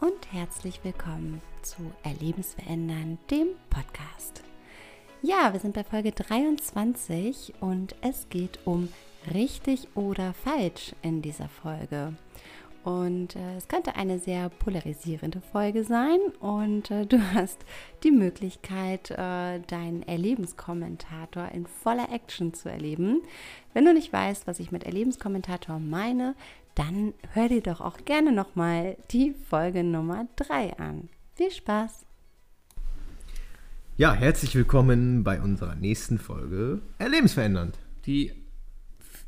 und herzlich willkommen zu Erlebensverändern, dem Podcast. Ja, wir sind bei Folge 23 und es geht um richtig oder falsch in dieser Folge. Und äh, es könnte eine sehr polarisierende Folge sein und äh, du hast die Möglichkeit, äh, deinen Erlebenskommentator in voller Action zu erleben. Wenn du nicht weißt, was ich mit Erlebenskommentator meine, dann hör dir doch auch gerne nochmal die Folge Nummer 3 an. Viel Spaß! Ja, herzlich willkommen bei unserer nächsten Folge Erlebensverändernd. Die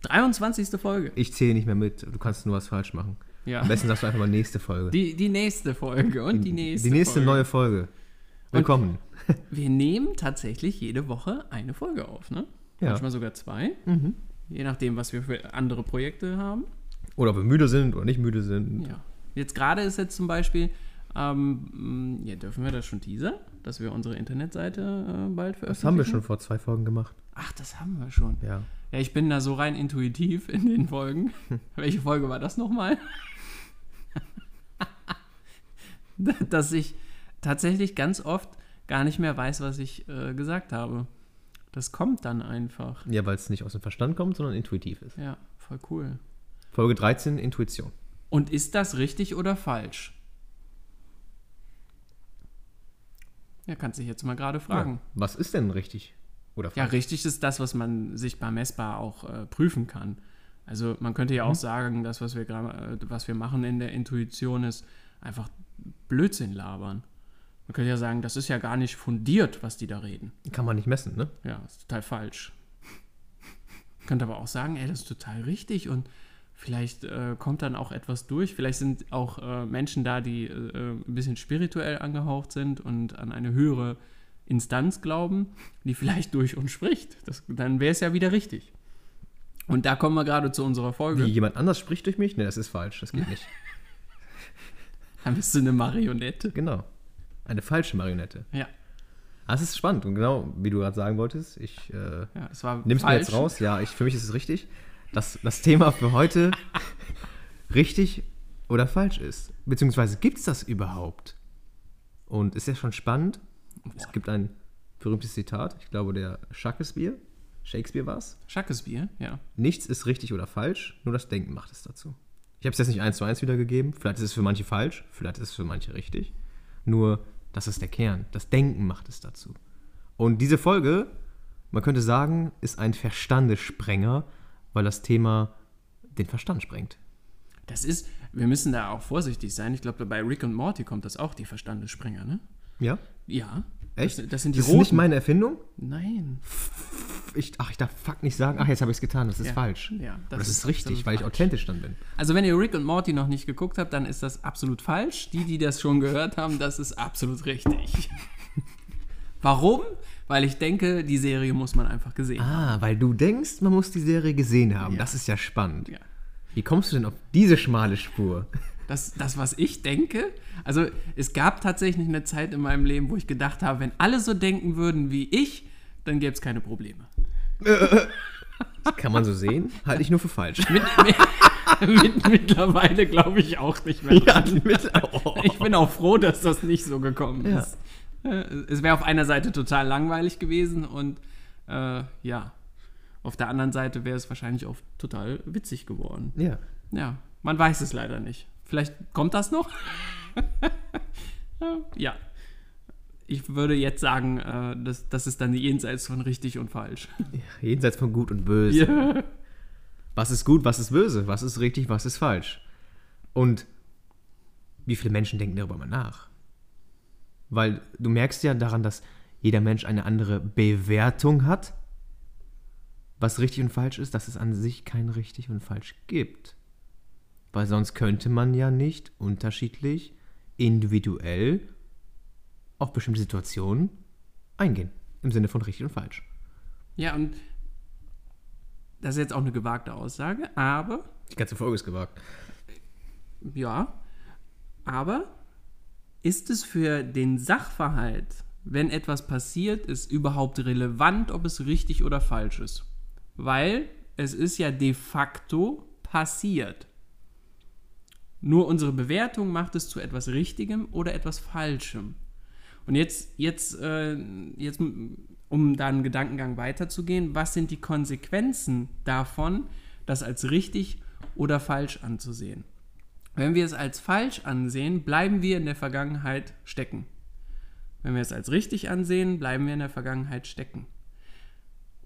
23. Folge. Ich zähle nicht mehr mit, du kannst nur was falsch machen. Ja. Am besten sagst du einfach mal nächste Folge. Die, die nächste Folge und die nächste Die nächste Folge. neue Folge. Willkommen. Wir nehmen tatsächlich jede Woche eine Folge auf, ne? Ja. Manchmal sogar zwei. Je nachdem, was wir für andere Projekte haben. Oder ob wir müde sind oder nicht müde sind. Ja. Jetzt gerade ist jetzt zum Beispiel, ähm, ja, dürfen wir das schon teasern, dass wir unsere Internetseite äh, bald veröffentlichen? Das haben wir schon vor zwei Folgen gemacht. Ach, das haben wir schon. Ja. Ja, ich bin da so rein intuitiv in den Folgen. Welche Folge war das nochmal? Dass ich tatsächlich ganz oft gar nicht mehr weiß, was ich äh, gesagt habe. Das kommt dann einfach. Ja, weil es nicht aus dem Verstand kommt, sondern intuitiv ist. Ja, voll cool. Folge 13, Intuition. Und ist das richtig oder falsch? Ja, kannst dich jetzt mal gerade fragen. Ja. Was ist denn richtig oder Ja, falsch? richtig ist das, was man sichtbar messbar auch äh, prüfen kann. Also man könnte ja auch sagen, das, was wir, äh, was wir machen in der Intuition, ist einfach Blödsinn labern. Man könnte ja sagen, das ist ja gar nicht fundiert, was die da reden. Kann man nicht messen, ne? Ja, ist total falsch. Man könnte aber auch sagen, ey, das ist total richtig und vielleicht äh, kommt dann auch etwas durch. Vielleicht sind auch äh, Menschen da, die äh, ein bisschen spirituell angehaucht sind und an eine höhere Instanz glauben, die vielleicht durch uns spricht. Das, dann wäre es ja wieder richtig. Und da kommen wir gerade zu unserer Folge. Wie jemand anders spricht durch mich? Ne, das ist falsch. Das geht nicht. Dann bist du eine Marionette. genau. Eine falsche Marionette. Ja, Das ist spannend und genau, wie du gerade sagen wolltest, ich äh, ja Nimm's mir falsch. jetzt raus? Ja, ich, für mich ist es richtig, dass das Thema für heute richtig oder falsch ist. Beziehungsweise gibt es das überhaupt? Und ist ja schon spannend. Es gibt ein berühmtes Zitat, ich glaube der Shakespeare, Shakespeare war es. Schakesbier, ja. Nichts ist richtig oder falsch, nur das Denken macht es dazu. Ich habe es jetzt nicht eins zu eins wiedergegeben, vielleicht ist es für manche falsch, vielleicht ist es für manche richtig. Nur, das ist der Kern. Das Denken macht es dazu. Und diese Folge, man könnte sagen, ist ein Verstandessprenger, weil das Thema den Verstand sprengt. Das ist, wir müssen da auch vorsichtig sein. Ich glaube, bei Rick und Morty kommt das auch, die Verstandesspringer, ne? Ja? Ja. Echt? Das, das sind die das ist roten. nicht meine Erfindung? Nein. Ich, ach, ich darf fuck nicht sagen, ach, jetzt habe ich es getan, das ist Ja. falsch. Ja, das, das ist, richtig, absolut weil ich falsch. authentisch dann bin. Also wenn ihr Rick und Morty noch nicht geguckt habt, dann ist das absolut falsch. Die, die das schon gehört haben, das ist absolut richtig. Warum? Weil ich denke, die Serie muss man einfach gesehen haben. Ah, weil du denkst, man muss die Serie gesehen haben. Ja. Das ist ja spannend. Ja. Wie kommst du denn auf diese schmale Spur? Das, das, was ich denke, also es gab tatsächlich eine Zeit in meinem Leben, wo ich gedacht habe, wenn alle so denken würden wie ich, dann gäbe es keine Probleme. Kann man so sehen? Halte ich nur für falsch. Mit, mit, mittlerweile glaube ich auch nicht mehr. dran. oh. Ich bin auch froh, dass das nicht so gekommen Ja. ist. Äh, Es wäre auf einer Seite total langweilig gewesen und äh, ja, auf der anderen Seite wäre es wahrscheinlich auch total witzig geworden. Ja. Ja, man weiß es leider nicht. Vielleicht kommt das noch? ja. Ich würde jetzt sagen, äh, das, das ist dann jenseits von richtig und falsch. Jenseits von Gut und Böse. Ja. Was ist gut, was ist böse? Was ist richtig, was ist falsch? Und wie viele Menschen denken darüber mal nach? Weil du merkst ja daran, dass jeder Mensch eine andere Bewertung hat, was richtig und falsch ist, dass es an sich kein richtig und falsch gibt. Weil sonst könnte man ja nicht unterschiedlich, individuell auf bestimmte Situationen eingehen. Im Sinne von richtig und falsch. ja, und das ist jetzt auch eine gewagte Aussage, aber Die ganze Folge ist gewagt. Ja, aber ist es für den Sachverhalt, wenn etwas passiert ist, überhaupt relevant, ob es richtig oder falsch ist? Weil es ist ja de facto passiert. Nur unsere Bewertung macht es zu etwas Richtigem oder etwas Falschem. Und jetzt, jetzt, äh, jetzt, um da einen Gedankengang weiterzugehen, was sind die Konsequenzen davon, das als richtig oder falsch anzusehen? Wenn wir es als falsch ansehen, bleiben wir in der Vergangenheit stecken. Wenn wir es als richtig ansehen, bleiben wir in der Vergangenheit stecken.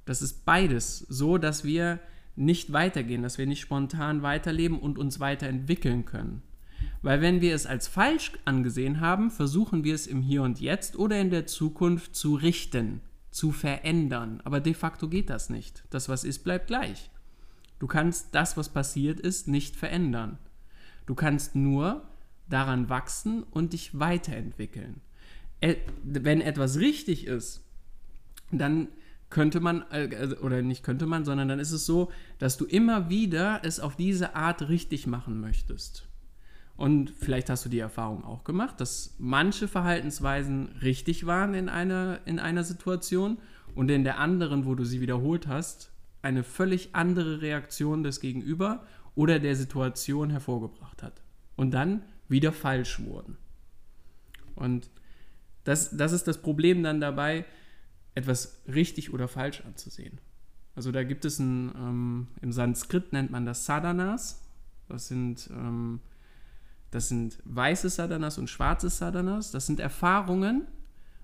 Das ist beides so, dass wir nicht weitergehen, dass wir nicht spontan weiterleben und uns weiterentwickeln können. Weil wenn wir es als falsch angesehen haben, versuchen wir es im Hier und Jetzt oder in der Zukunft zu richten, zu verändern. Aber de facto geht das nicht. Das, was ist, bleibt gleich. Du kannst das, was passiert ist, nicht verändern. Du kannst nur daran wachsen und dich weiterentwickeln. Wenn etwas richtig ist, dann könnte man, äh, also, oder nicht könnte man, sondern dann ist es so, dass du immer wieder es auf diese Art richtig machen möchtest. Und vielleicht hast du die Erfahrung auch gemacht, dass manche Verhaltensweisen richtig waren in einer, in einer Situation und in der anderen, wo du sie wiederholt hast, eine völlig andere Reaktion des Gegenüber oder der Situation hervorgebracht hat. Und dann wieder falsch wurden. Und das, das ist das Problem dann dabei, etwas richtig oder falsch anzusehen. Also da gibt es ein, ähm, im Sanskrit nennt man das Sadhanas. Das sind, ähm, das sind weiße Sadhanas und schwarze Sadhanas. Das sind Erfahrungen,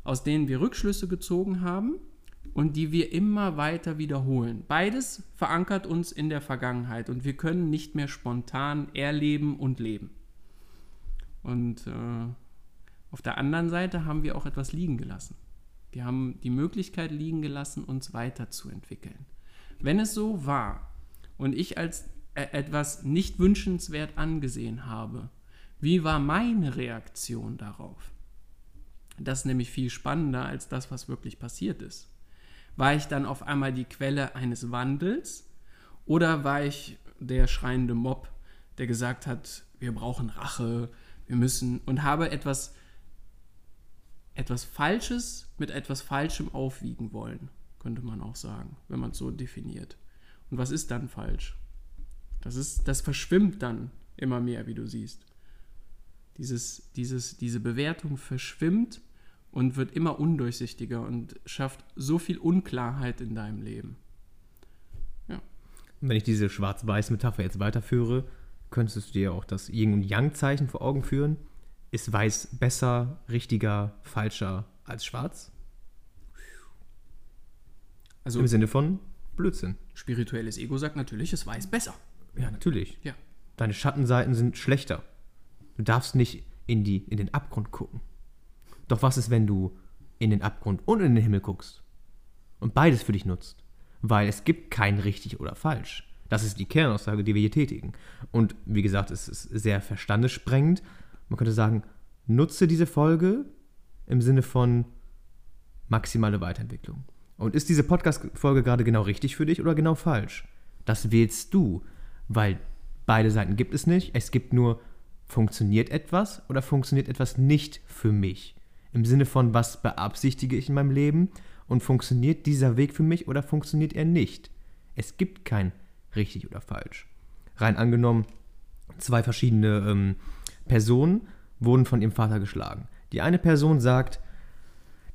aus denen wir Rückschlüsse gezogen haben und die wir immer weiter wiederholen. Beides verankert uns in der Vergangenheit und wir können nicht mehr spontan erleben und leben. Und äh, auf der anderen Seite haben wir auch etwas liegen gelassen. Wir haben die Möglichkeit liegen gelassen, uns weiterzuentwickeln. Wenn es so war und ich als äh, etwas nicht wünschenswert angesehen habe, wie war meine Reaktion darauf? Das ist nämlich viel spannender als das, was wirklich passiert ist. War ich dann auf einmal die Quelle eines Wandels oder war ich der schreiende Mob, der gesagt hat, wir brauchen Rache, wir müssen und habe etwas etwas Falsches mit etwas Falschem aufwiegen wollen, könnte man auch sagen, wenn man es so definiert. Und was ist dann falsch? Das, ist, das verschwimmt dann immer mehr, wie du siehst. Dieses, dieses, diese Bewertung verschwimmt und wird immer undurchsichtiger und schafft so viel Unklarheit in deinem Leben. Ja. Wenn ich diese Schwarz-Weiß-Metapher jetzt weiterführe, könntest du dir auch das Yin- und Yang-Zeichen vor Augen führen ist weiß besser, richtiger, falscher als schwarz? Also Im Sinne von Blödsinn. Spirituelles Ego sagt natürlich, es weiß besser. Ja, natürlich. Ja. Deine Schattenseiten sind schlechter. Du darfst nicht in, die, in den Abgrund gucken. Doch was ist, wenn du in den Abgrund und in den Himmel guckst und beides für dich nutzt? Weil es gibt kein richtig oder falsch. Das ist die Kernaussage, die wir hier tätigen. Und wie gesagt, es ist sehr verstandessprengend, man könnte sagen, nutze diese Folge im Sinne von maximale Weiterentwicklung. Und ist diese Podcast-Folge gerade genau richtig für dich oder genau falsch? Das wählst du, weil beide Seiten gibt es nicht. Es gibt nur, funktioniert etwas oder funktioniert etwas nicht für mich? Im Sinne von, was beabsichtige ich in meinem Leben und funktioniert dieser Weg für mich oder funktioniert er nicht? Es gibt kein richtig oder falsch. Rein angenommen, zwei verschiedene ähm, Personen wurden von ihrem Vater geschlagen. Die eine Person sagt,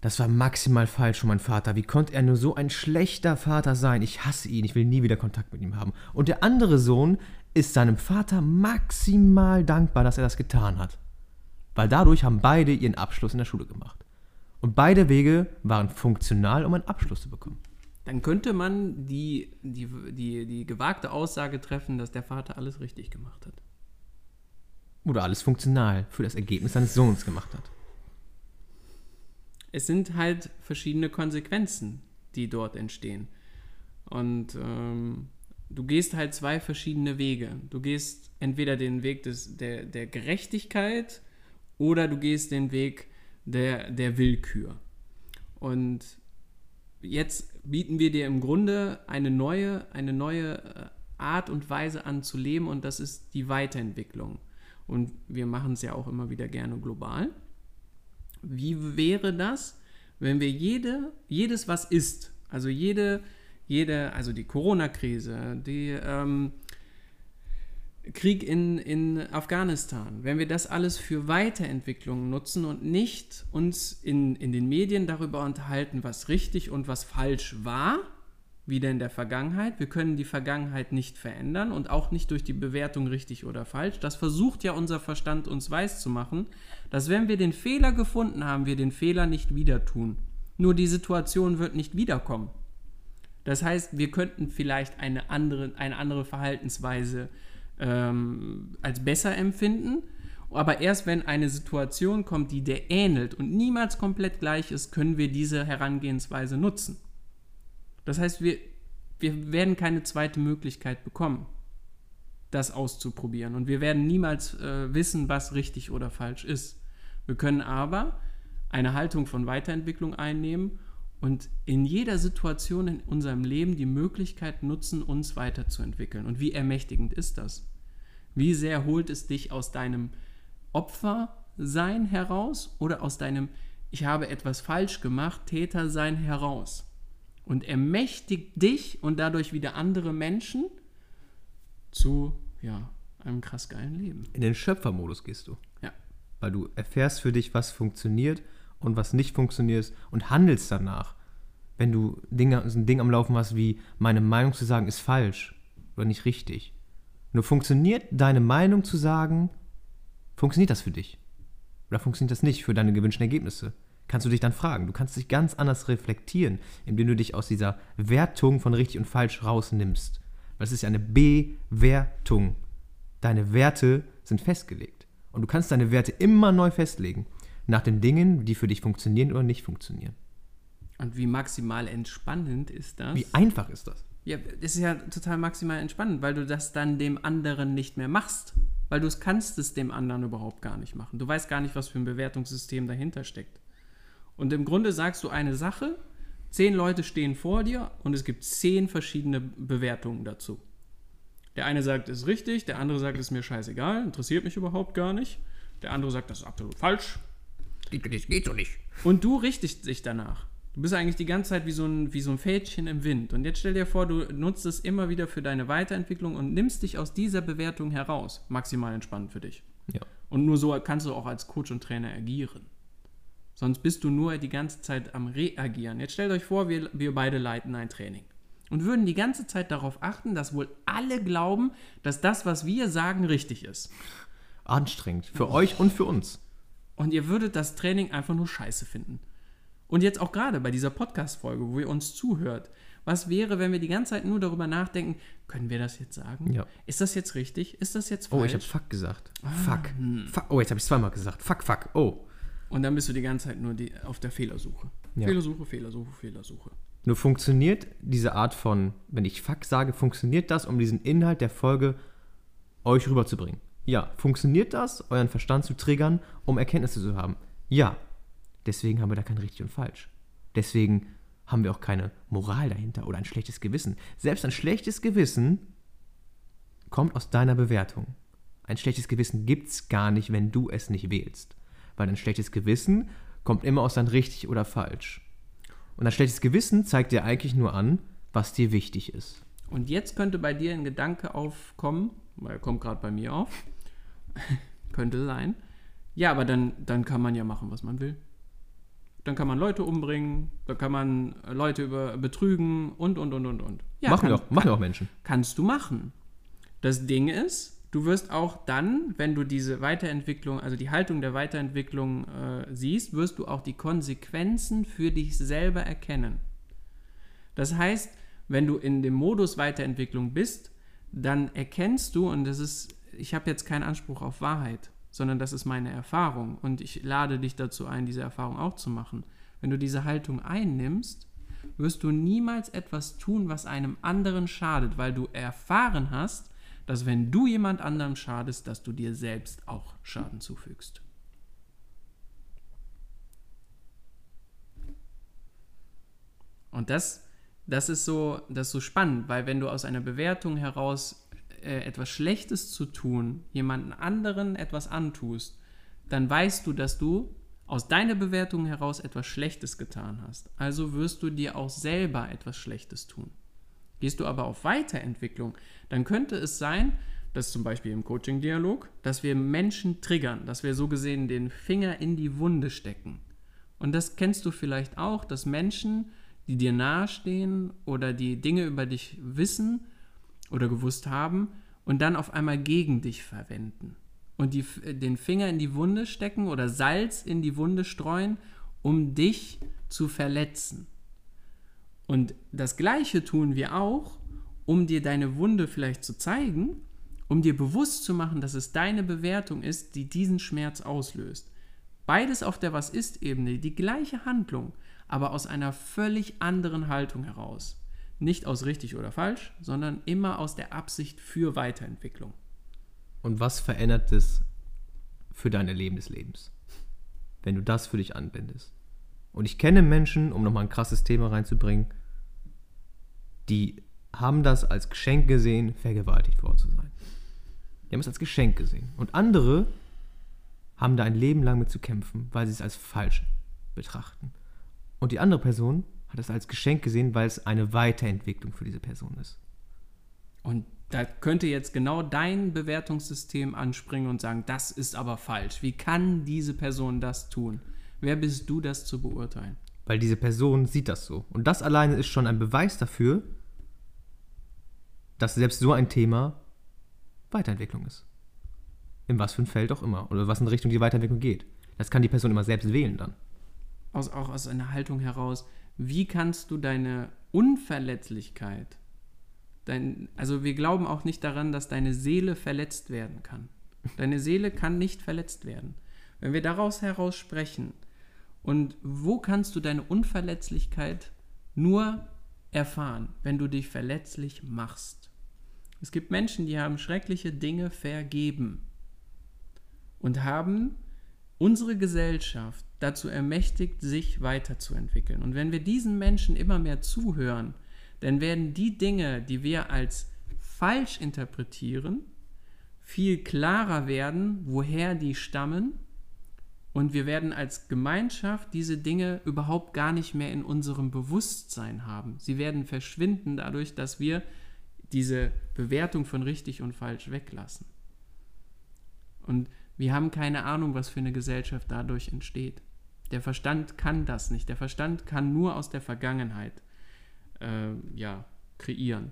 das war maximal falsch von meinem Vater. Wie konnte er nur so ein schlechter Vater sein? Ich hasse ihn, ich will nie wieder Kontakt mit ihm haben. Und der andere Sohn ist seinem Vater maximal dankbar, dass er das getan hat. Weil dadurch haben beide ihren Abschluss in der Schule gemacht. Und beide Wege waren funktional, um einen Abschluss zu bekommen. Dann könnte man die, die, die, die gewagte Aussage treffen, dass der Vater alles richtig gemacht hat oder alles funktional für das Ergebnis seines Sohns gemacht hat. Es sind halt verschiedene Konsequenzen, die dort entstehen. Und ähm, du gehst halt zwei verschiedene Wege. Du gehst entweder den Weg des, der, der Gerechtigkeit oder du gehst den Weg der, der Willkür. Und jetzt bieten wir dir im Grunde eine neue, eine neue äh, Art und Weise an zu leben und das ist die Weiterentwicklung. Und wir machen es ja auch immer wieder gerne global. Wie wäre das, wenn wir jede, jedes, was ist, also jede, jede, also die Corona-Krise, die, ähm, Krieg in, in Afghanistan, wenn wir das alles für Weiterentwicklung nutzen und nicht uns in, in den Medien darüber unterhalten, was richtig und was falsch war, wie in der Vergangenheit. Wir können die Vergangenheit nicht verändern und auch nicht durch die Bewertung richtig oder falsch. Das versucht ja unser Verstand uns weiß zu machen, dass wenn wir den Fehler gefunden haben, wir den Fehler nicht wieder tun. Nur die Situation wird nicht wiederkommen. Das heißt, wir könnten vielleicht eine andere, eine andere Verhaltensweise ähm, als besser empfinden, aber erst wenn eine Situation kommt, die der ähnelt und niemals komplett gleich ist, können wir diese Herangehensweise nutzen. Das heißt, wir, wir werden keine zweite Möglichkeit bekommen, das auszuprobieren. Und wir werden niemals äh, wissen, was richtig oder falsch ist. Wir können aber eine Haltung von Weiterentwicklung einnehmen und in jeder Situation in unserem Leben die Möglichkeit nutzen, uns weiterzuentwickeln. Und wie ermächtigend ist das? Wie sehr holt es dich aus deinem Opfersein heraus oder aus deinem Ich habe etwas falsch gemacht, Tätersein heraus? Und ermächtigt dich und dadurch wieder andere Menschen zu ja, einem krass geilen Leben. In den Schöpfermodus gehst du. Ja. Weil du erfährst für dich, was funktioniert und was nicht funktioniert und handelst danach. Wenn du Dinge, so ein Ding am Laufen hast, wie meine Meinung zu sagen ist falsch oder nicht richtig. Nur funktioniert deine Meinung zu sagen, funktioniert das für dich? Oder funktioniert das nicht für deine gewünschten Ergebnisse? Kannst du dich dann fragen. Du kannst dich ganz anders reflektieren, indem du dich aus dieser Wertung von richtig und falsch rausnimmst. Weil es ist ja eine Bewertung. Deine Werte sind festgelegt. Und du kannst deine Werte immer neu festlegen nach den Dingen, die für dich funktionieren oder nicht funktionieren. Und wie maximal entspannend ist das? Wie einfach ist das? Ja, das ist ja total maximal entspannend, weil du das dann dem anderen nicht mehr machst. Weil du kannst es dem anderen überhaupt gar nicht machen. Du weißt gar nicht, was für ein Bewertungssystem dahinter steckt. Und im Grunde sagst du eine Sache, zehn Leute stehen vor dir und es gibt zehn verschiedene Bewertungen dazu. Der eine sagt, es ist richtig, der andere sagt, es ist mir scheißegal, interessiert mich überhaupt gar nicht. Der andere sagt, das ist absolut falsch, Das geht so nicht. und du richtest dich danach. Du bist eigentlich die ganze Zeit wie so, ein, wie so ein Fädchen im Wind. Und jetzt stell dir vor, du nutzt es immer wieder für deine Weiterentwicklung und nimmst dich aus dieser Bewertung heraus. Maximal entspannend für dich. Ja. Und nur so kannst du auch als Coach und Trainer agieren. Sonst bist du nur die ganze Zeit am Reagieren. Jetzt stellt euch vor, wir, wir beide leiten ein Training. Und würden die ganze Zeit darauf achten, dass wohl alle glauben, dass das, was wir sagen, richtig ist. Anstrengend. Für euch und für uns. Und ihr würdet das Training einfach nur scheiße finden. Und jetzt auch gerade bei dieser Podcast-Folge, wo ihr uns zuhört. Was wäre, wenn wir die ganze Zeit nur darüber nachdenken, können wir das jetzt sagen? Ja. Ist das jetzt richtig? Ist das jetzt falsch? Oh, ich habe fuck gesagt. Fuck. fuck. Oh, jetzt habe ich zweimal gesagt. Fuck, fuck. Oh. Und dann bist du die ganze Zeit nur die, auf der Fehlersuche. Ja. Fehlersuche, Fehlersuche, Fehlersuche. Nur funktioniert diese Art von, wenn ich fuck sage, funktioniert das, um diesen Inhalt der Folge euch rüberzubringen? Ja. Funktioniert das, euren Verstand zu triggern, um Erkenntnisse zu haben? Ja. Deswegen haben wir da kein richtig und falsch. Deswegen haben wir auch keine Moral dahinter oder ein schlechtes Gewissen. Selbst ein schlechtes Gewissen kommt aus deiner Bewertung. Ein schlechtes Gewissen gibt's gar nicht, wenn du es nicht wählst. Weil ein schlechtes Gewissen kommt immer aus dein richtig oder falsch. Und ein schlechtes Gewissen zeigt dir eigentlich nur an, was dir wichtig ist. Und jetzt könnte bei dir ein Gedanke aufkommen, weil er kommt gerade bei mir auf, könnte sein. Ja, aber dann, dann kann man ja machen, was man will. Dann kann man Leute umbringen, dann kann man Leute über, betrügen und, und, und, und, und. Ja, machen kann, wir auch, machen wir auch Menschen. kannst du machen. Das Ding ist, du wirst auch dann, wenn du diese Weiterentwicklung, also die Haltung der Weiterentwicklung äh, siehst, wirst du auch die Konsequenzen für dich selber erkennen. Das heißt, wenn du in dem Modus Weiterentwicklung bist, dann erkennst du, und das ist, ich habe jetzt keinen Anspruch auf Wahrheit, sondern das ist meine Erfahrung und ich lade dich dazu ein, diese Erfahrung auch zu machen. Wenn du diese Haltung einnimmst, wirst du niemals etwas tun, was einem anderen schadet, weil du erfahren hast, dass wenn du jemand anderem schadest, dass du dir selbst auch Schaden zufügst. Und das, das, ist so, das ist so spannend, weil wenn du aus einer Bewertung heraus äh, etwas Schlechtes zu tun, jemanden anderen etwas antust, dann weißt du, dass du aus deiner Bewertung heraus etwas Schlechtes getan hast. Also wirst du dir auch selber etwas Schlechtes tun. Gehst du aber auf Weiterentwicklung, dann könnte es sein, das ist zum Beispiel im Coaching-Dialog, dass wir Menschen triggern, dass wir so gesehen den Finger in die Wunde stecken. Und das kennst du vielleicht auch, dass Menschen, die dir nahestehen oder die Dinge über dich wissen oder gewusst haben und dann auf einmal gegen dich verwenden und die, den Finger in die Wunde stecken oder Salz in die Wunde streuen, um dich zu verletzen. Und das Gleiche tun wir auch, um dir deine Wunde vielleicht zu zeigen, um dir bewusst zu machen, dass es deine Bewertung ist, die diesen Schmerz auslöst. Beides auf der Was-Ist-Ebene, die gleiche Handlung, aber aus einer völlig anderen Haltung heraus. Nicht aus richtig oder falsch, sondern immer aus der Absicht für Weiterentwicklung. Und was verändert es für dein Erleben des Lebens, wenn du das für dich anwendest? Und ich kenne Menschen, um nochmal ein krasses Thema reinzubringen, die haben das als Geschenk gesehen, vergewaltigt worden zu sein. Die haben es als Geschenk gesehen. Und andere haben da ein Leben lang mit zu kämpfen, weil sie es als falsch betrachten. Und die andere Person hat es als Geschenk gesehen, weil es eine Weiterentwicklung für diese Person ist. Und da könnte jetzt genau dein Bewertungssystem anspringen und sagen, das ist aber falsch. Wie kann diese Person das tun? Wer bist du, das zu beurteilen? Weil diese Person sieht das so. Und das alleine ist schon ein Beweis dafür, dass selbst so ein Thema Weiterentwicklung ist. In was für ein Feld auch immer. Oder was in Richtung die Weiterentwicklung geht. Das kann die Person immer selbst wählen dann. Aus, auch aus einer Haltung heraus, wie kannst du deine Unverletzlichkeit, dein, also wir glauben auch nicht daran, dass deine Seele verletzt werden kann. Deine Seele kann nicht verletzt werden. Wenn wir daraus heraus sprechen, und wo kannst du deine Unverletzlichkeit nur erfahren, wenn du dich verletzlich machst? Es gibt Menschen, die haben schreckliche Dinge vergeben und haben unsere Gesellschaft dazu ermächtigt, sich weiterzuentwickeln. Und wenn wir diesen Menschen immer mehr zuhören, dann werden die Dinge, die wir als falsch interpretieren, viel klarer werden, woher die stammen. Und wir werden als Gemeinschaft diese Dinge überhaupt gar nicht mehr in unserem Bewusstsein haben. Sie werden verschwinden dadurch, dass wir diese Bewertung von richtig und falsch weglassen. Und wir haben keine Ahnung, was für eine Gesellschaft dadurch entsteht. Der Verstand kann das nicht. Der Verstand kann nur aus der Vergangenheit äh, ja, kreieren.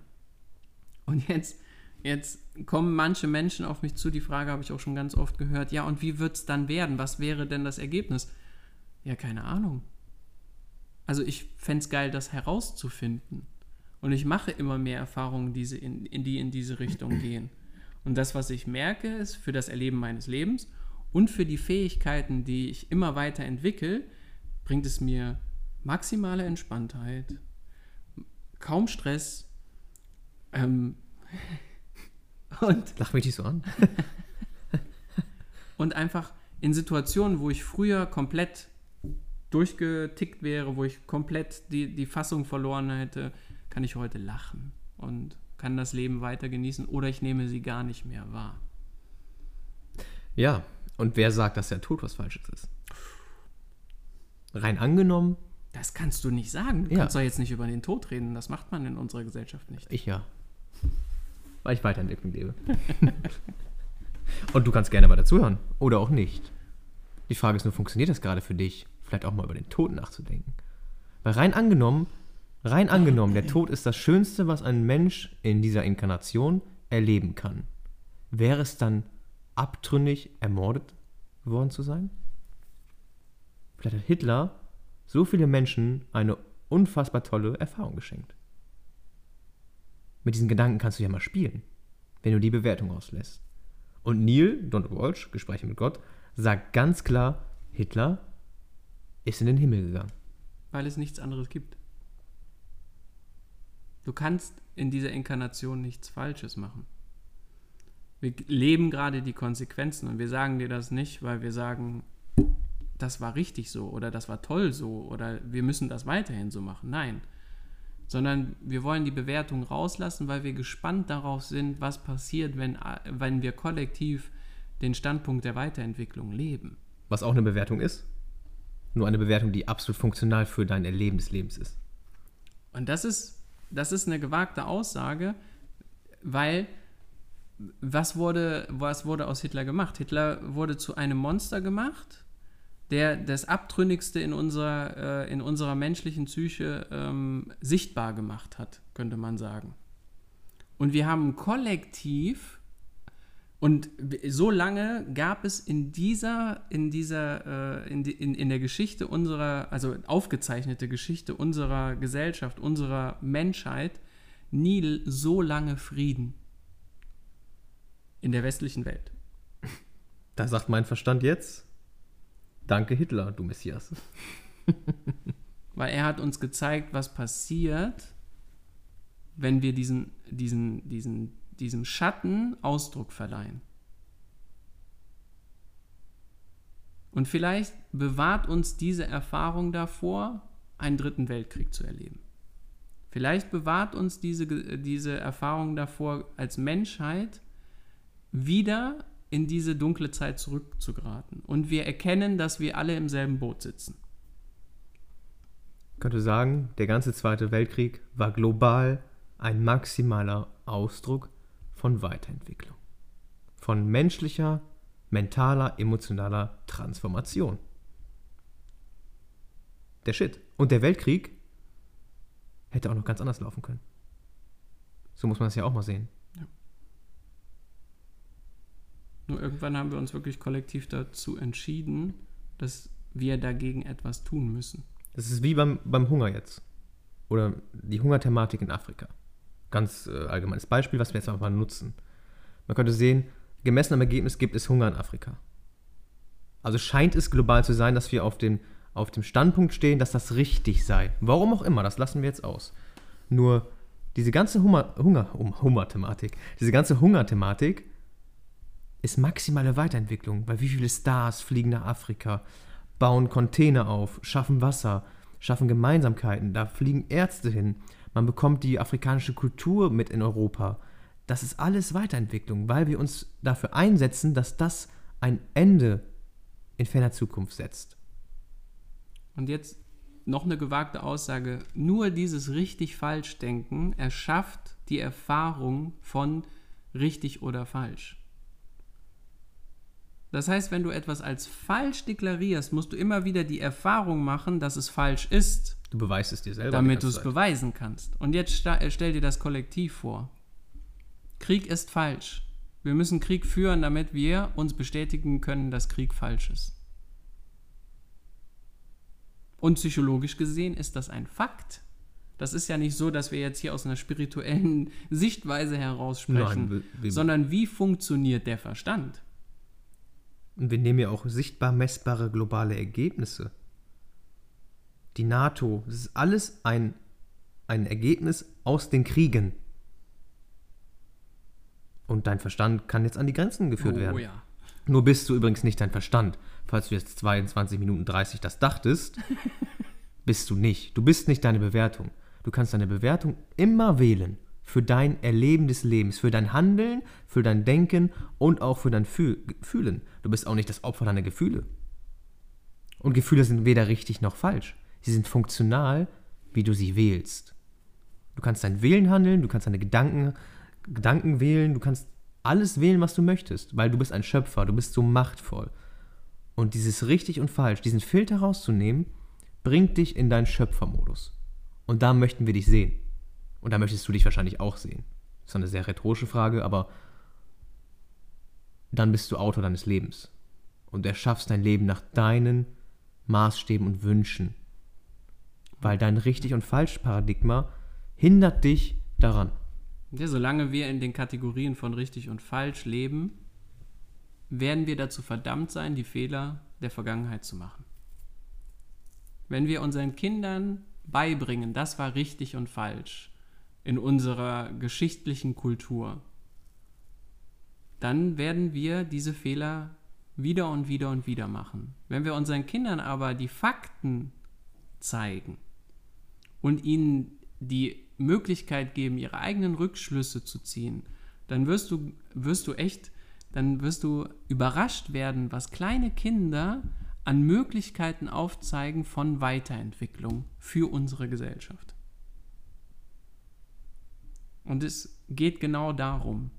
Und jetzt, jetzt kommen manche Menschen auf mich zu, die Frage habe ich auch schon ganz oft gehört, ja, und wie wird es dann werden? Was wäre denn das Ergebnis? Ja, keine Ahnung. Also ich fände es geil, das herauszufinden. Und ich mache immer mehr Erfahrungen, diese in, in die in diese Richtung gehen. Und das, was ich merke, ist für das Erleben meines Lebens und für die Fähigkeiten, die ich immer weiter entwickle, bringt es mir maximale Entspanntheit, kaum Stress. Ähm, und Lach mich nicht so an. und einfach in Situationen, wo ich früher komplett durchgetickt wäre, wo ich komplett die, die Fassung verloren hätte, kann ich heute lachen und kann das Leben weiter genießen oder ich nehme sie gar nicht mehr wahr. Ja, und wer sagt, dass der Tod was Falsches ist? Rein angenommen, das kannst du nicht sagen. Du Ja. kannst doch jetzt nicht über den Tod reden. Das macht man in unserer Gesellschaft nicht. Ich ja. Weil ich Weiterentwicklung lebe. Und du kannst gerne weiter zuhören. Oder auch nicht. Die Frage ist nur, funktioniert das gerade für dich? Vielleicht auch mal über den Tod nachzudenken. Weil rein angenommen, rein angenommen, der Tod ist das Schönste, was ein Mensch in dieser Inkarnation erleben kann. Wäre es dann abtrünnig, ermordet worden zu sein? Vielleicht hat Hitler so viele Menschen eine unfassbar tolle Erfahrung geschenkt. Mit diesen Gedanken kannst du ja mal spielen, wenn du die Bewertung auslässt. Und Neil Donald Walsh, Gespräche mit Gott, sagt ganz klar, Hitler ist in den Himmel gegangen. Weil es nichts anderes gibt. Du kannst in dieser Inkarnation nichts Falsches machen. Wir leben gerade die Konsequenzen und wir sagen dir das nicht, weil wir sagen, das war richtig so oder das war toll so oder wir müssen das weiterhin so machen. Nein. Sondern wir wollen die Bewertung rauslassen, weil wir gespannt darauf sind, was passiert, wenn, wenn wir kollektiv den Standpunkt der Weiterentwicklung leben. Was auch eine Bewertung ist. Nur eine Bewertung, die absolut funktional für dein Erleben des Lebens ist. Und das ist, das ist eine gewagte Aussage, weil was wurde, was wurde aus Hitler gemacht? Hitler wurde zu einem Monster gemacht, der das Abtrünnigste in unserer, äh, in unserer menschlichen Psyche ähm, sichtbar gemacht hat, könnte man sagen. Und wir haben kollektiv und so lange gab es in dieser, in dieser, äh, in, in, in der Geschichte unserer, also aufgezeichnete Geschichte unserer Gesellschaft, unserer Menschheit, nie so lange Frieden in der westlichen Welt. Da sagt mein Verstand jetzt, danke Hitler, du Messias. Weil er hat uns gezeigt, was passiert, wenn wir diesen, diesen, diesen, diesem Schatten Ausdruck verleihen. Und vielleicht bewahrt uns diese Erfahrung davor, einen dritten Weltkrieg zu erleben. Vielleicht bewahrt uns diese, diese Erfahrung davor, als Menschheit wieder in diese dunkle Zeit zurückzugeraten. Und wir erkennen, dass wir alle im selben Boot sitzen. Ich könnte sagen, der ganze Zweite Weltkrieg war global ein maximaler Ausdruck von Weiterentwicklung. Von menschlicher, mentaler, emotionaler Transformation. Der Shit. Und der Weltkrieg hätte auch noch ganz anders laufen können. So muss man es ja auch mal sehen. Ja. Nur irgendwann haben wir uns wirklich kollektiv dazu entschieden, dass wir dagegen etwas tun müssen. Das ist wie beim, beim Hunger jetzt. Oder die Hungerthematik in Afrika. Ganz äh, allgemeines Beispiel, was wir jetzt einfach mal nutzen. Man könnte sehen, gemessen am Ergebnis gibt es Hunger in Afrika. Also scheint es global zu sein, dass wir auf, den, auf dem Standpunkt stehen, dass das richtig sei. Warum auch immer, das lassen wir jetzt aus. Nur diese ganze Hunger, Hunger, Hunger-Thematik, diese ganze Hungerthematik ist maximale Weiterentwicklung, weil wie viele Stars fliegen nach Afrika, bauen Container auf, schaffen Wasser, schaffen Gemeinsamkeiten, da fliegen Ärzte hin, man bekommt die afrikanische Kultur mit in Europa. Das ist alles Weiterentwicklung, weil wir uns dafür einsetzen, dass das ein Ende in ferner Zukunft setzt. Und jetzt noch eine gewagte Aussage. Nur dieses richtig-falsch-Denken erschafft die Erfahrung von richtig oder falsch. Das heißt, wenn du etwas als falsch deklarierst, musst du immer wieder die Erfahrung machen, dass es falsch ist. Du beweist es dir selber. Damit du es beweisen kannst. Und jetzt äh, stell dir das Kollektiv vor. Krieg ist falsch. Wir müssen Krieg führen, damit wir uns bestätigen können, dass Krieg falsch ist. Und psychologisch gesehen ist das ein Fakt. Das ist ja nicht so, dass wir jetzt hier aus einer spirituellen Sichtweise heraus sprechen, Nein, sondern wie funktioniert der Verstand? Und wir nehmen ja auch sichtbar messbare globale Ergebnisse. Die NATO, das ist alles ein, ein Ergebnis aus den Kriegen. Und dein Verstand kann jetzt an die Grenzen geführt oh, werden. Ja. Nur bist du übrigens nicht dein Verstand. Falls du jetzt 22 Minuten 30 das dachtest, bist du nicht. Du bist nicht deine Bewertung. Du kannst deine Bewertung immer wählen für dein Erleben des Lebens, für dein Handeln, für dein Denken und auch für dein Fühlen. Du bist auch nicht das Opfer deiner Gefühle. Und Gefühle sind weder richtig noch falsch. Sie sind funktional, wie du sie wählst. Du kannst dein Wählen handeln, du kannst deine Gedanken, Gedanken wählen, du kannst alles wählen, was du möchtest, weil du bist ein Schöpfer, du bist so machtvoll. Und dieses richtig und falsch, diesen Filter rauszunehmen, bringt dich in deinen Schöpfermodus. Und da möchten wir dich sehen. Und da möchtest du dich wahrscheinlich auch sehen. Das ist eine sehr rhetorische Frage, aber dann bist du Autor deines Lebens. Und erschaffst dein Leben nach deinen Maßstäben und Wünschen. Weil dein richtig und falsch Paradigma hindert dich daran. Ja, solange wir in den Kategorien von richtig und falsch leben, werden wir dazu verdammt sein, die Fehler der Vergangenheit zu machen. Wenn wir unseren Kindern beibringen, das war richtig und falsch, in unserer geschichtlichen Kultur, dann werden wir diese Fehler wieder und wieder und wieder machen. Wenn wir unseren Kindern aber die Fakten zeigen und ihnen die Möglichkeit geben, ihre eigenen Rückschlüsse zu ziehen, dann wirst du, wirst du echt, dann wirst du überrascht werden, was kleine Kinder an Möglichkeiten aufzeigen von Weiterentwicklung für unsere Gesellschaft. Und es geht genau darum.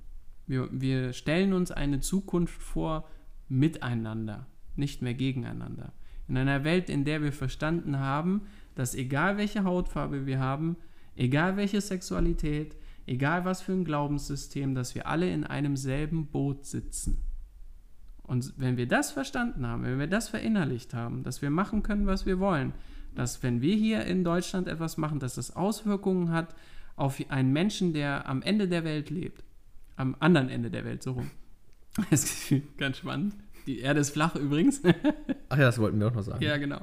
Wir, wir stellen uns eine Zukunft vor miteinander, nicht mehr gegeneinander. In einer Welt, in der wir verstanden haben, dass egal welche Hautfarbe wir haben, egal welche Sexualität, egal was für ein Glaubenssystem, dass wir alle in einem selben Boot sitzen. Und wenn wir das verstanden haben, wenn wir das verinnerlicht haben, dass wir machen können, was wir wollen, dass wenn wir hier in Deutschland etwas machen, dass das Auswirkungen hat auf einen Menschen, der am Ende der Welt lebt, am anderen Ende der Welt, so rum. Das ist ganz spannend. Die Erde ist flach übrigens. Ach ja, das wollten wir auch noch sagen. Ja, genau.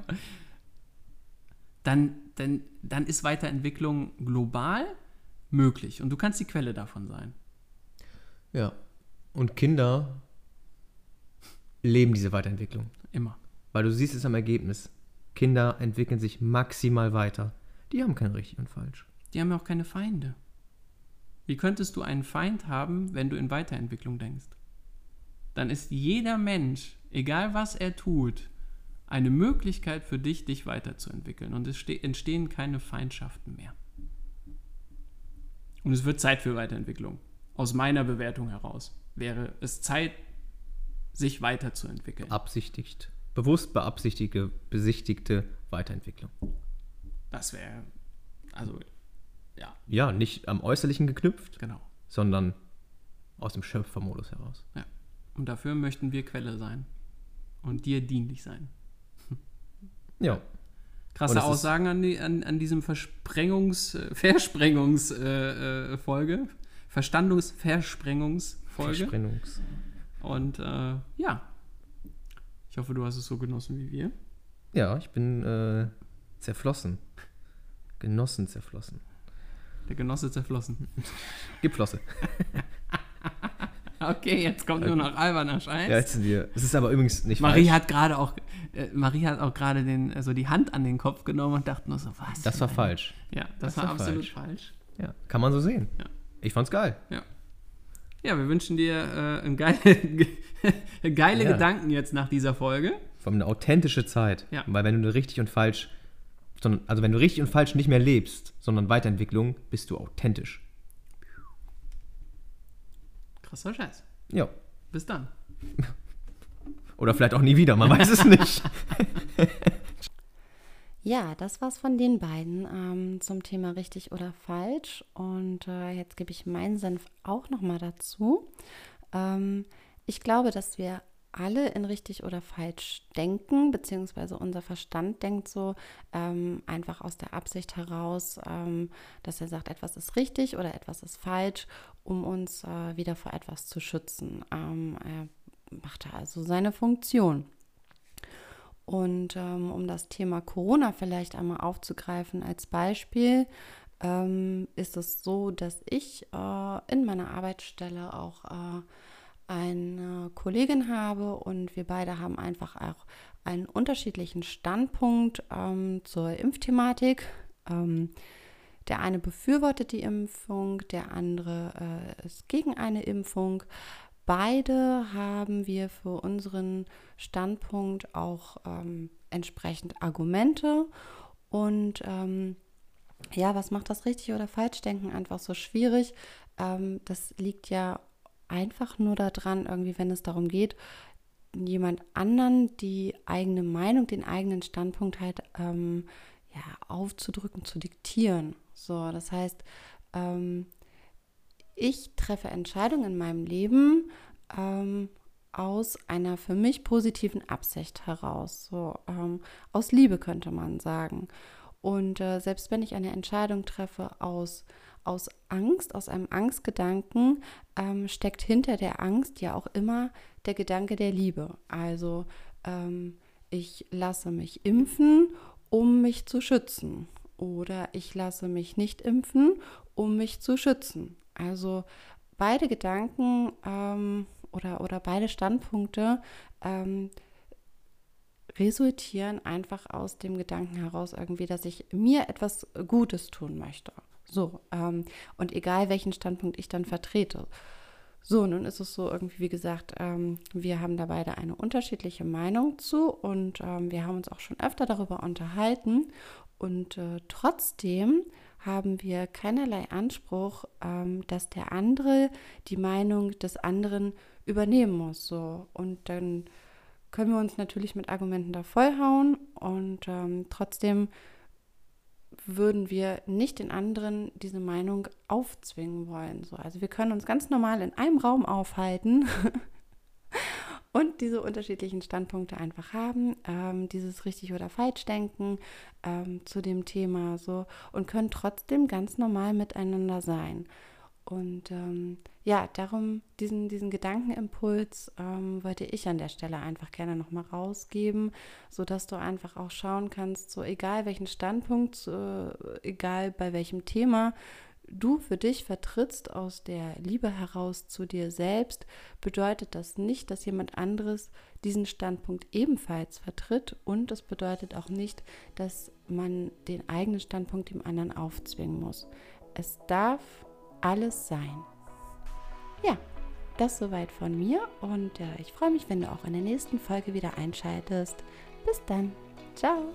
Dann, dann, dann ist Weiterentwicklung global möglich und du kannst die Quelle davon sein. Ja. Und Kinder leben diese Weiterentwicklung. Immer. Weil du siehst es am Ergebnis. Kinder entwickeln sich maximal weiter. Die haben kein richtig und falsch. Die haben ja auch keine Feinde. Wie könntest du einen Feind haben, wenn du in Weiterentwicklung denkst? Dann ist jeder Mensch, egal was er tut, eine Möglichkeit für dich, dich weiterzuentwickeln. Und es entstehen keine Feindschaften mehr. Und es wird Zeit für Weiterentwicklung. Aus meiner Bewertung heraus wäre es Zeit, sich weiterzuentwickeln. Absichtigt. Bewusst beabsichtigte, besichtigte Weiterentwicklung. Das wäre, also, ja. Ja, nicht am Äußerlichen geknüpft, Genau. sondern aus dem Schöpfermodus heraus. Ja. Und dafür möchten wir Quelle sein. Und dir dienlich sein. Ja. Krasse Aussagen an, die, an, an diesem Versprengungs, äh, Versprengungsfolge. Äh, Folge. Verstandungsversprengungsfolge. Versprengungs. Und äh, ja. Ich hoffe, du hast es so genossen wie wir. Ja, ich bin äh, zerflossen. Genossen zerflossen. Der Genosse zerflossen. Gib Flosse. Okay, jetzt kommt nur noch alberner Scheiß. Ja, jetzt sind wir. Es ist aber übrigens nicht Marie falsch. hat gerade auch, äh, Marie hat auch gerade den, also die Hand an den Kopf genommen und dachte nur so, was? Das war eine- falsch. Ja, das, Das war, war absolut falsch. falsch. Ja, kann man so sehen. Ja. Ich fand's geil. Ja. Ja, wir wünschen dir äh, geile, geile Ja. Gedanken jetzt nach dieser Folge. Vor allem eine authentische Zeit. Ja. Weil wenn du richtig und falsch, sondern, also wenn du richtig und falsch nicht mehr lebst, sondern Weiterentwicklung, bist du authentisch. Krasser Scheiß. Ja. Bis dann. Oder vielleicht auch nie wieder, man weiß es nicht. Ja, das war's von den beiden ähm, zum Thema richtig oder falsch. Und äh, jetzt gebe ich meinen Senf auch nochmal dazu. Ähm, ich glaube, dass wir alle in richtig oder falsch denken, beziehungsweise unser Verstand denkt so ähm, einfach aus der Absicht heraus, ähm, dass er sagt, etwas ist richtig oder etwas ist falsch, um uns äh, wieder vor etwas zu schützen. Ähm, er macht da also seine Funktion. Und ähm, um das Thema Corona vielleicht einmal aufzugreifen als Beispiel, ähm, ist es so, dass ich äh, in meiner Arbeitsstelle auch äh, eine Kollegin habe und wir beide haben einfach auch einen unterschiedlichen Standpunkt ähm, zur Impfthematik. Ähm, der eine befürwortet die Impfung, der andere äh, ist gegen eine Impfung. Beide haben wir für unseren Standpunkt auch ähm, entsprechend Argumente. Und ähm, ja, was macht das richtig oder falsch denken einfach so schwierig? Ähm, das liegt ja einfach nur daran, irgendwie, wenn es darum geht, jemand anderen die eigene Meinung, den eigenen Standpunkt halt ähm, ja, aufzudrücken, zu diktieren. So, das heißt, ähm, ich treffe Entscheidungen in meinem Leben ähm, aus einer für mich positiven Absicht heraus. So, ähm, aus Liebe könnte man sagen. Und äh, selbst wenn ich eine Entscheidung treffe aus, aus Angst, aus einem Angstgedanken, ähm, steckt hinter der Angst ja auch immer der Gedanke der Liebe. Also ähm, ich lasse mich impfen, um mich zu schützen. Oder ich lasse mich nicht impfen, um mich zu schützen. Also beide Gedanken ähm, oder, oder beide Standpunkte ähm, resultieren einfach aus dem Gedanken heraus irgendwie, dass ich mir etwas Gutes tun möchte. So, ähm, und egal welchen Standpunkt ich dann vertrete. So, nun ist es so irgendwie, wie gesagt, ähm, wir haben da beide eine unterschiedliche Meinung zu und ähm, wir haben uns auch schon öfter darüber unterhalten. Und äh, trotzdem haben wir keinerlei Anspruch, ähm, dass der andere die Meinung des anderen übernehmen muss. So. Und dann können wir uns natürlich mit Argumenten da vollhauen und ähm, trotzdem würden wir nicht den anderen diese Meinung aufzwingen wollen. So. Also wir können uns ganz normal in einem Raum aufhalten und diese unterschiedlichen Standpunkte einfach haben, ähm, dieses richtig oder falsch denken ähm, zu dem Thema so und können trotzdem ganz normal miteinander sein. Und ähm, ja, darum, diesen, diesen Gedankenimpuls ähm, wollte ich an der Stelle einfach gerne nochmal rausgeben, sodass du einfach auch schauen kannst, so egal welchen Standpunkt, äh, egal bei welchem Thema du für dich vertrittst aus der Liebe heraus zu dir selbst, bedeutet das nicht, dass jemand anderes diesen Standpunkt ebenfalls vertritt und es bedeutet auch nicht, dass man den eigenen Standpunkt dem anderen aufzwingen muss. Es darf alles sein. Ja, das soweit von mir und äh, ich freue mich, wenn du auch in der nächsten Folge wieder einschaltest. Bis dann. Ciao.